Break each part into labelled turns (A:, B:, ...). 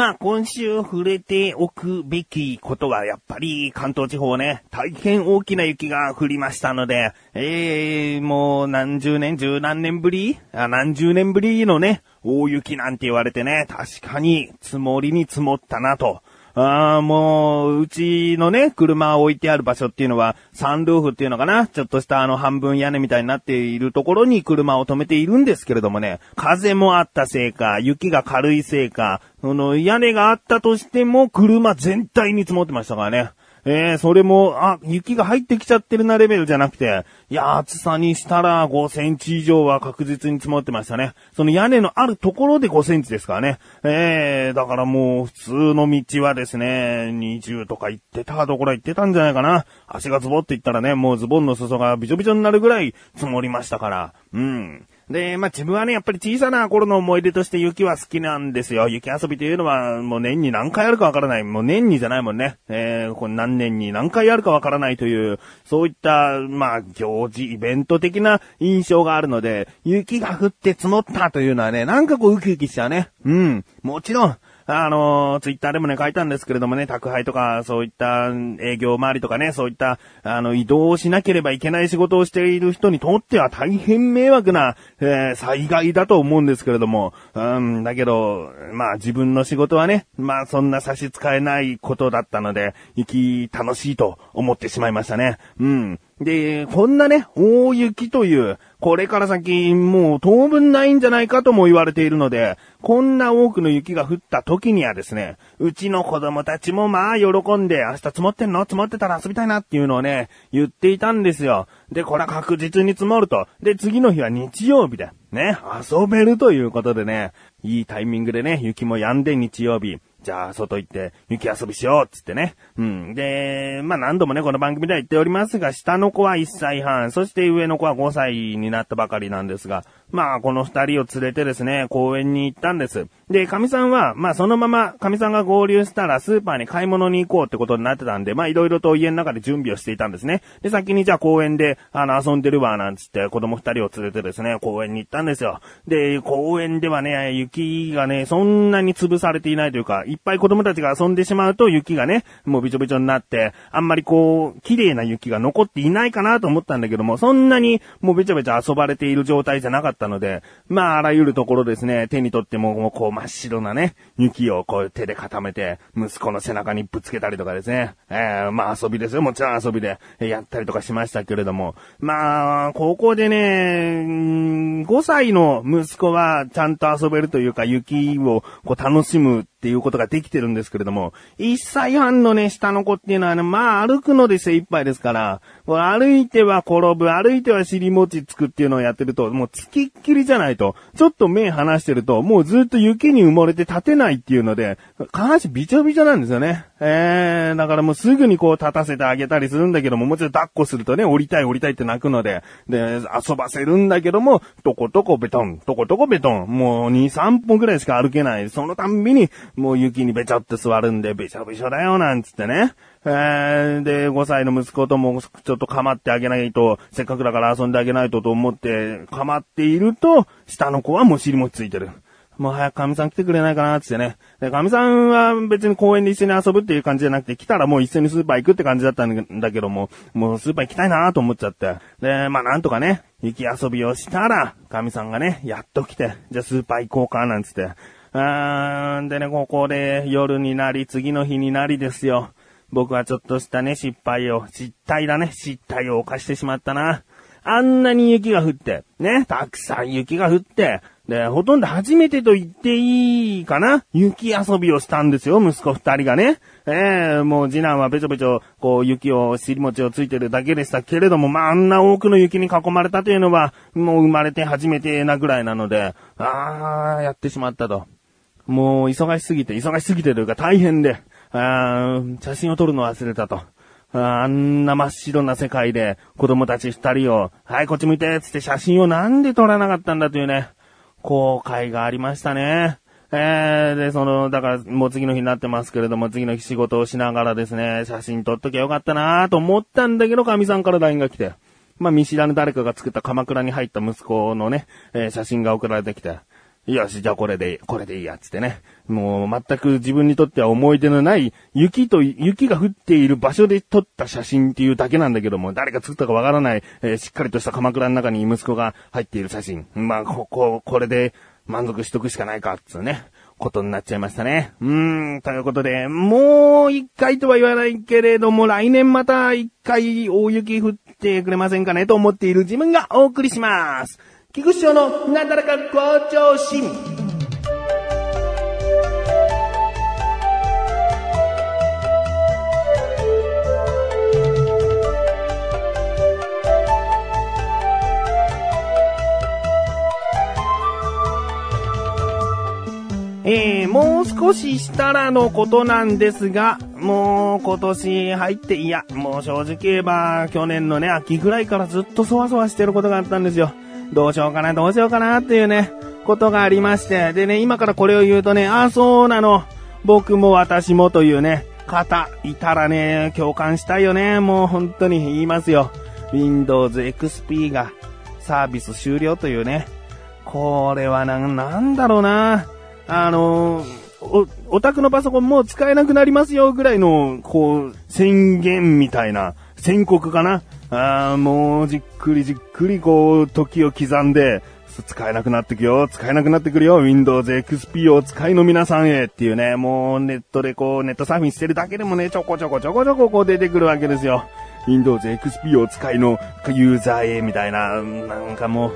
A: まあ今週触れておくべきことはやっぱり関東地方ね、大変大きな雪が降りましたので、えー、もう何十年、十何年ぶり？あ何十年ぶりのね、大雪なんて言われてね、確かに積もりに積もったなと。ああ、もう、うちのね、車を置いてある場所っていうのは、サンルーフっていうのかな？ちょっとしたあの半分屋根みたいになっているところに車を止めているんですけれどもね、風もあったせいか、雪が軽いせいか、その屋根があったとしても、車全体に積もってましたからね。えー、それも、あ、雪が入ってきちゃってるなレベルじゃなくて、いや、厚さにしたら5センチ以上は確実に積もってましたね。その屋根のあるところで5センチですからね。えー、だからもう普通の道はですね、20とか行ってたところ行ってたんじゃないかな。足がズボっていったらね、もうズボンの裾がびちょびちょになるぐらい積もりましたから。うん。で、まあ、自分はね、やっぱり小さな頃の思い出として雪は好きなんですよ。雪遊びというのは、もう年に何回あるかわからない。もう年にじゃないもんね。えー、これ何年に何回あるかわからないという、そういった、まあ、行事、イベント的な印象があるので、雪が降って積もったというのはね、なんかこうウキウキしちゃうね。うん。もちろん、あの、ツイッターでもね、書いたんですけれどもね、宅配とか、そういった営業周りとかね、そういった、あの、移動しなければいけない仕事をしている人にとっては大変迷惑な、えー、災害だと思うんですけれども、うん、だけど、まあ自分の仕事はね、まあそんな差し支えないことだったので、行き楽しいと思ってしまいましたね。うん。で、こんなね、大雪という、これから先、もう当分ないんじゃないかとも言われているので、こんな多くの雪が降った時にはですね、うちの子供たちもまあ喜んで、明日積もってんの？積もってたら遊びたいなっていうのをね、言っていたんですよ。で、これは確実に積もると。で、次の日は日曜日で、ね、遊べるということでね、いいタイミングでね、雪も止んで日曜日。じゃあ、外行って雪遊びしようっつってね。うん。で、まあ何度もね、この番組では言っておりますが、下の子は1歳半、そして上の子は5歳になったばかりなんですが、まあ、この二人を連れてですね、公園に行ったんです。で、神さんは、まあ、そのまま、神さんが合流したらスーパーに買い物に行こうってことになってたんで、まあ、いろいろと家の中で準備をしていたんですね。で、先にじゃあ公園で、あの、遊んでるわ、なんつって子供二人を連れてですね、公園に行ったんですよ。で、公園ではね、雪がね、そんなに潰されていないというか、いっぱい子供たちが遊んでしまうと雪がね、もうびちょびちょになって、あんまりこう、綺麗な雪が残っていないかなと思ったんだけども、そんなにもうべちゃべちゃ遊ばれている状態じゃなかったたので、ままあ、あらゆるところですね、手に取っても、もうこう真っ白なね、雪をこう手で固めて、息子の背中にぶつけたりとかですね、えー、まあ遊びですよ、もちろん遊びで、やったりとかしましたけれども、まあ、高校でね、5歳の息子はちゃんと遊べるというか、雪をこう楽しむっていうことができてるんですけれども、1歳半のね、下の子っていうのはね、まあ歩くので精一杯ですから、歩いては転ぶ、歩いては尻餅つくっていうのをやってると、もうつきっきりじゃないと、ちょっと目離してると、もうずっと雪に埋もれて立てないっていうので、下半身びちょびちょなんですよね。えー、だからもうすぐにこう立たせてあげたりするんだけども、もちろん抱っこするとね、降りたい降りたいって泣くので、で、遊ばせるんだけども、とことこベトン、とことこベトン、もう2、3歩ぐらいしか歩けない。そのたんびに、もう雪にべちゃって座るんで、べちゃべちゃだよ、なんつってね。えー、で、5歳の息子ともちょっと構ってあげないと、せっかくだから遊んであげないとと思って、構っていると、下の子はもう尻餅ついてる。もう早く神さん来てくれないかなつってね。で、神さんは別に公園で一緒に遊ぶっていう感じじゃなくて、来たらもう一緒にスーパー行くって感じだったんだけども、もうスーパー行きたいなと思っちゃって。で、まあなんとかね、雪遊びをしたら、神さんがね、やっと来て、じゃあスーパー行こうかなんつって。うーん、でね、ここで夜になり、次の日になりですよ。僕はちょっとしたね、失敗を、失態だね、失態を犯してしまったな。あんなに雪が降って、ね、たくさん雪が降って、で、ほとんど初めてと言っていいかな雪遊びをしたんですよ、息子二人がね。ええー、もう次男はべちょべちょ、こう雪を、尻餅をついてるだけでしたけれども、まあ、あんな多くの雪に囲まれたというのは、もう生まれて初めてなぐらいなので、あー、やってしまったと。もう忙しすぎて、忙しすぎてというか大変で、あ写真を撮るの忘れたと。あんな真っ白な世界で子供たち二人を、はい、こっち向いて、つって写真をなんで撮らなかったんだというね、後悔がありましたね。えー、で、その、だから、もう次の日になってますけれども、次の日仕事をしながらですね、写真撮っときゃよかったなと思ったんだけど、神さんから LINE が来て、まあ、見知らぬ誰かが作った鎌倉に入った息子のね、えー、写真が送られてきて、よし、じゃあこれで、これでいいや、つってね。もう全く自分にとっては思い出のない雪と、雪が降っている場所で撮った写真っていうだけなんだけども、誰が作ったかわからない、えー、しっかりとした鎌倉の中に息子が入っている写真。まあ、ここ、これで満足しとくしかないか、つうね。ことになっちゃいましたね。うーん、ということで、もう一回とは言わないけれども、来年また一回大雪降ってくれませんかねと思っている自分がお送りします。菊師匠のなだらか向上心。えー、もう少ししたらのことなんですが、もう今年入って、いや、もう正直言えば、去年のね、秋ぐらいからずっとそわそわしてることがあったんですよ。どうしようかな、どうしようかなっていうね、ことがありまして。でね、今からこれを言うとね、あ、そうなの。僕も私もというね、方、いたらね、共感したいよね。もう本当に言いますよ。Windows XP がサービス終了というね。これはな、なんだろうな。あのお、オタクのパソコンもう使えなくなりますよぐらいの、こう、宣言みたいな、宣告かな。あもうじっくりじっくりこう、時を刻んで、使えなくなってくよ、使えなくなってくるよ、Windows XP を使いの皆さんへっていうね、もうネットでこう、ネットサーフィンしてるだけでもね、ちょこちょこちょこちょここう出てくるわけですよ。Windows XP を使いのユーザーへみたいな、なんかもう、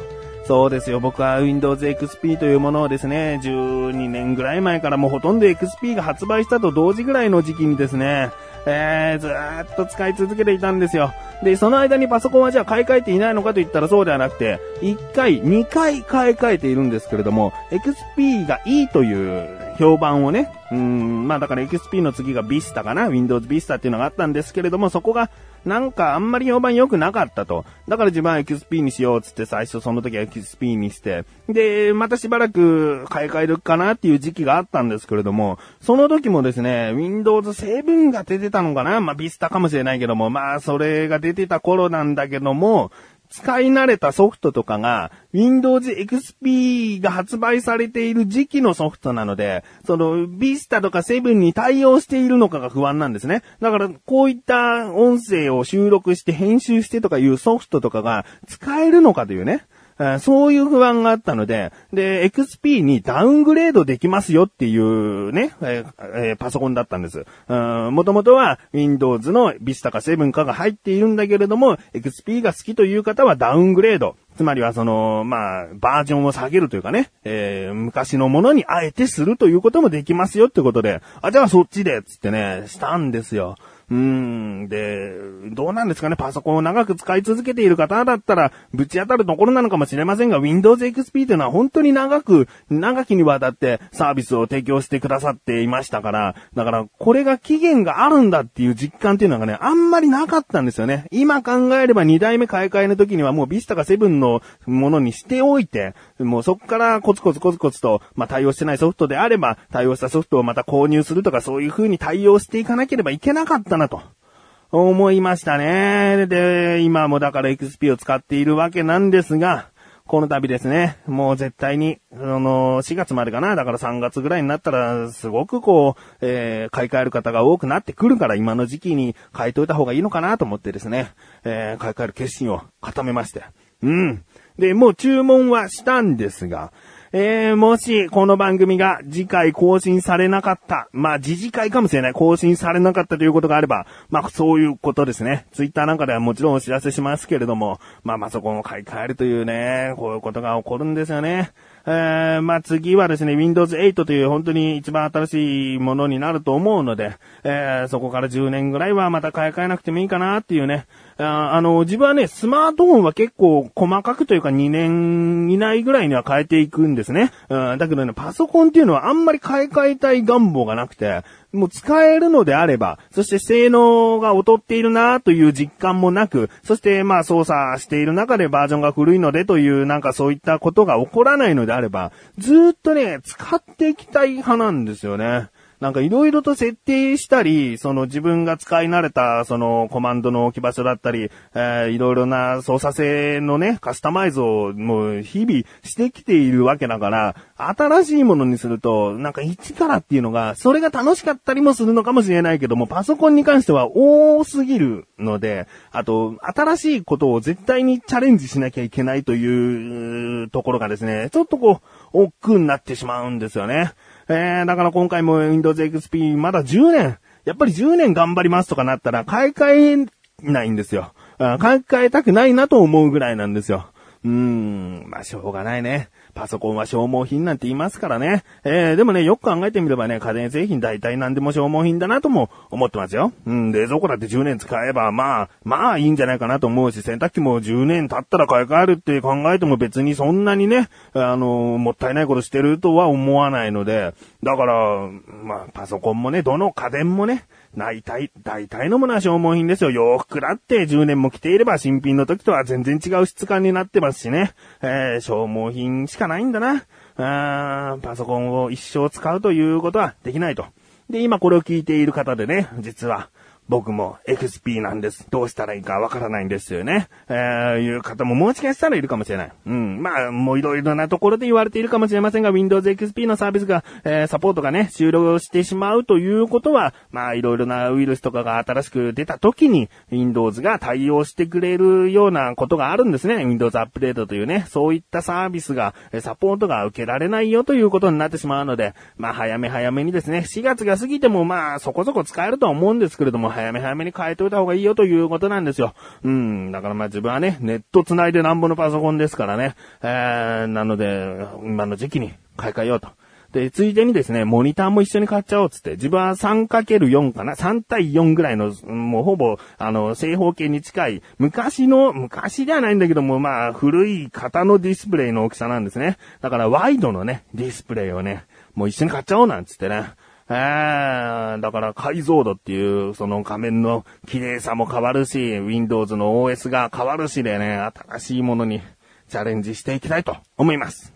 A: そうですよ。僕は Windows XP というものをですね、12年ぐらい前からもうほとんど XP が発売したと同時ぐらいの時期にですね、えー、ずーっと使い続けていたんですよ。で、その間にパソコンはじゃあ買い替えていないのかと言ったらそうではなくて、1回、2回買い替えているんですけれども、XP がいいという評判をね、うん、まあだから XP の次が Vista かな ?Windows Vista っていうのがあったんですけれども、そこがなんかあんまり評判良くなかったと。だから自分は XP にしようつって最初その時は XP にして、で、またしばらく買い替えるかなっていう時期があったんですけれども、その時もですね、Windows 7が出てたのかなまあ Vista かもしれないけども、まあそれが出てた頃なんだけども、使い慣れたソフトとかが、Windows XP が発売されている時期のソフトなので、その、Vista とか7に対応しているのかが不安なんですね。だから、こういった音声を収録して編集してとかいうソフトとかが使えるのかというね。そういう不安があったので、で、XP にダウングレードできますよっていうね、えー、パソコンだったんです。もともとは Windows の Vista か7かが入っているんだけれども、XP が好きという方はダウングレード。つまりはその、まあ、バージョンを下げるというかね、えー、昔のものにあえてするということもできますよってことで、あ、じゃあそっちで、つってね、したんですよ。うーん。で、どうなんですかね、パソコンを長く使い続けている方だったら、ぶち当たるところなのかもしれませんが、Windows XP というのは本当に長く、長きにわたってサービスを提供してくださっていましたから、だから、これが期限があるんだっていう実感っていうのがね、あんまりなかったんですよね。今考えれば2代目買い替えの時にはもう Vista か7のものにしておいて、もうそこからコツコツコツコツと、まあ、対応してないソフトであれば、対応したソフトをまた購入するとかそういう風に対応していかなければいけなかったなと。思いましたね。で、今もだから XP を使っているわけなんですが、この度ですね、もう絶対に、あの、4月までかな、だから3月ぐらいになったら、すごくこう、えー、買い替える方が多くなってくるから、今の時期に買いといた方がいいのかなと思ってですね、えー、買い替える決心を固めまして。うん。で、もう注文はしたんですが、えー、もし、この番組が次回更新されなかった、まあ、次次回かもしれない、更新されなかったということがあれば、まあ、そういうことですね。ツイッターなんかではもちろんお知らせしますけれども、まあ、まあ、そこも買い替えるというね、こういうことが起こるんですよね。えー、まあ、次はですね、Windows 8という本当に一番新しいものになると思うので、えー、そこから10年ぐらいはまた買い替えなくてもいいかなっていうね。ああの、自分はね、スマートフォンは結構細かくというか2年以内ぐらいには変えていくんですね。うん、だけどね、パソコンっていうのはあんまり買い替えたい願望がなくて、もう使えるのであれば、そして性能が劣っているなという実感もなく、そしてまあ操作している中でバージョンが古いのでというなんかそういったことが起こらないのであれば、ずっとね、使っていきたい派なんですよね。なんかいろいろと設定したり、その自分が使い慣れたそのコマンドの置き場所だったり、えー、いろいろな操作性のね、カスタマイズをもう日々してきているわけだから、新しいものにすると、なんか一からっていうのが、それが楽しかったりもするのかもしれないけども、パソコンに関しては多すぎるので、あと、新しいことを絶対にチャレンジしなきゃいけないというところがですね、ちょっとこう、億劫になってしまうんですよね。えー、だから今回も Windows XP まだ10年、やっぱり10年頑張りますとかなったら買い替えないんですよ。買い替えたくないなと思うぐらいなんですよ。うーん、まあしょうがないね。パソコンは消耗品なんて言いますからね。えー、でもね、よく考えてみればね、家電製品大体何でも消耗品だなとも思ってますよ。うん、冷蔵庫だって10年使えば、まあ、まあいいんじゃないかなと思うし、洗濯機も10年経ったら買い替えるって考えても別にそんなにね、あの、もったいないことしてるとは思わないので、だから、まあ、パソコンもね、どの家電もね、大体、大体のものは消耗品ですよ。洋服だって10年も着ていれば新品の時とは全然違う質感になってますしね。えー、消耗品しかないんだな。あパソコンを一生使うということはできないと。で、今これを聞いている方でね、実は、僕も XP なんです。どうしたらいいかわからないんですよね。えー、いう方ももしかしたらいるかもしれない。うん。まあ、もういろいろなところで言われているかもしれませんが、Windows XP のサービスが、えー、サポートがね、終了してしまうということは、まあ、いろいろなウイルスとかが新しく出た時に、Windows が対応してくれるようなことがあるんですね。Windows アップデートというね、そういったサービスが、サポートが受けられないよということになってしまうので、まあ、早め早めにですね、4月が過ぎてもまあ、そこそこ使えるとは思うんですけれども、早め早めに変えておいた方がいいよということなんですよ。うん。だからまあ自分はね、ネット繋いでなんぼのパソコンですからね。えー、なので、今の時期に買い替えようと。で、ついでにですね、モニターも一緒に買っちゃおうつって、自分は 3×4 かな ?3 対4ぐらいの、もうほぼ、あの、正方形に近い、昔の、昔ではないんだけども、まあ、古い型のディスプレイの大きさなんですね。だから、ワイドのね、ディスプレイをね、もう一緒に買っちゃおうなんつってね。えー、だから解像度っていう、その画面の綺麗さも変わるし、Windows の OS が変わるしでね、新しいものにチャレンジしていきたいと思います。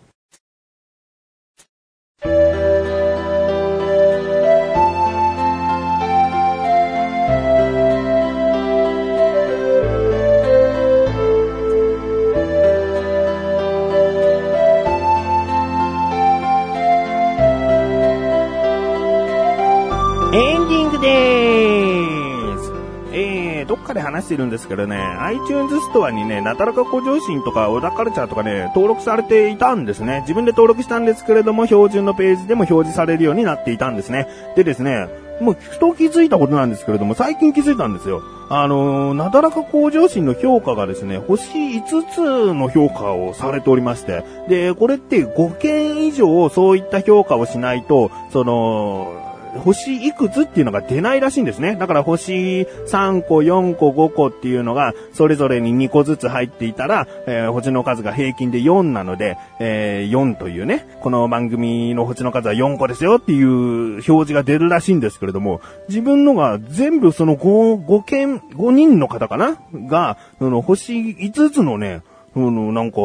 A: ディングでーす。えー、どっかで話してるんですけどね、iTunes ストアにね、なたらか向上心とか、小田カルチャーとかね、登録されていたんですね。自分で登録したんですけれども、標準のページでも表示されるようになっていたんですね。でですね、もう、ふと気づいたことなんですけれども、最近気づいたんですよ。あのー、なだらか向上心の評価がですね、星5つの評価をされておりまして、で、これって5件以上そういった評価をしないと、その、星いくつっていうのが出ないらしいんですね。だから星3個、4個、5個っていうのが、それぞれに2個ずつ入っていたら、えー、星の数が平均で4なので、えー、4というね、この番組の星の数は4個ですよっていう表示が出るらしいんですけれども、自分のが全部その5、5件、5人の方かな？が、その星5つのね、そのなんか、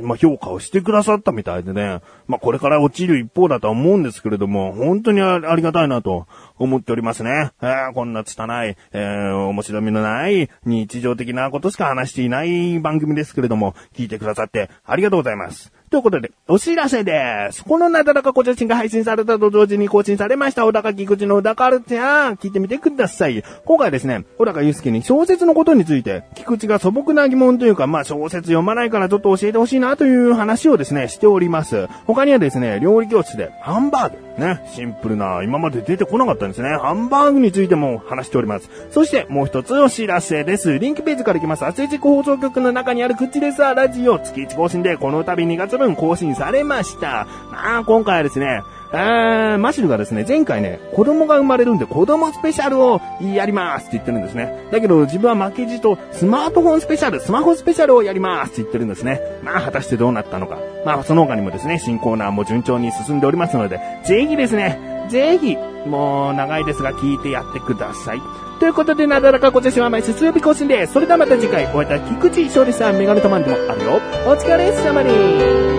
A: ま、評価をしてくださったみたいでね、まあ、これから落ちる一方だとは思うんですけれども、本当にありがたいなと思っておりますね。えー、こんな拙い、えー、面白みのない日常的なことしか話していない番組ですけれども、聞いてくださってありがとうございます。ということで、お知らせです。このなだらかご写真が配信されたと同時に更新されました、小高菊池の小高ルチャー、聞いてみてください。今回ですね、小高祐介に小説のことについて、菊池が素朴な疑問というか、まあ小説読まないからちょっと教えてほしいなという話をですね、しております。他にはですね、料理教室でハンバーグ、ね、シンプルな、今まで出てこなかったんですね。ハンバーグについても話しております。そしてもう一つお知らせです。リンクページから行きます。アスレチック放送局の中にある口レサーラジオ、月1更新でこの度2月分更新されました。まあ、今回はですね、あマシルがですね、前回ね、子供が生まれるんで子供スペシャルをやりますって言ってるんですね。だけど自分は負けじとスマートフォンスペシャル、スマホスペシャルをやりますって言ってるんですね。まあ果たしてどうなったのか。まあその他にもですね、新コーナーも順調に進んでおりますので、ぜひですね、ぜひ、もう長いですが聞いてやってください。ということで、なだらかご自身は毎週水曜日更新です。それではまた次回、お会いいた菊池勝利さん、メガネとマンでもあるよ。お疲れ様です。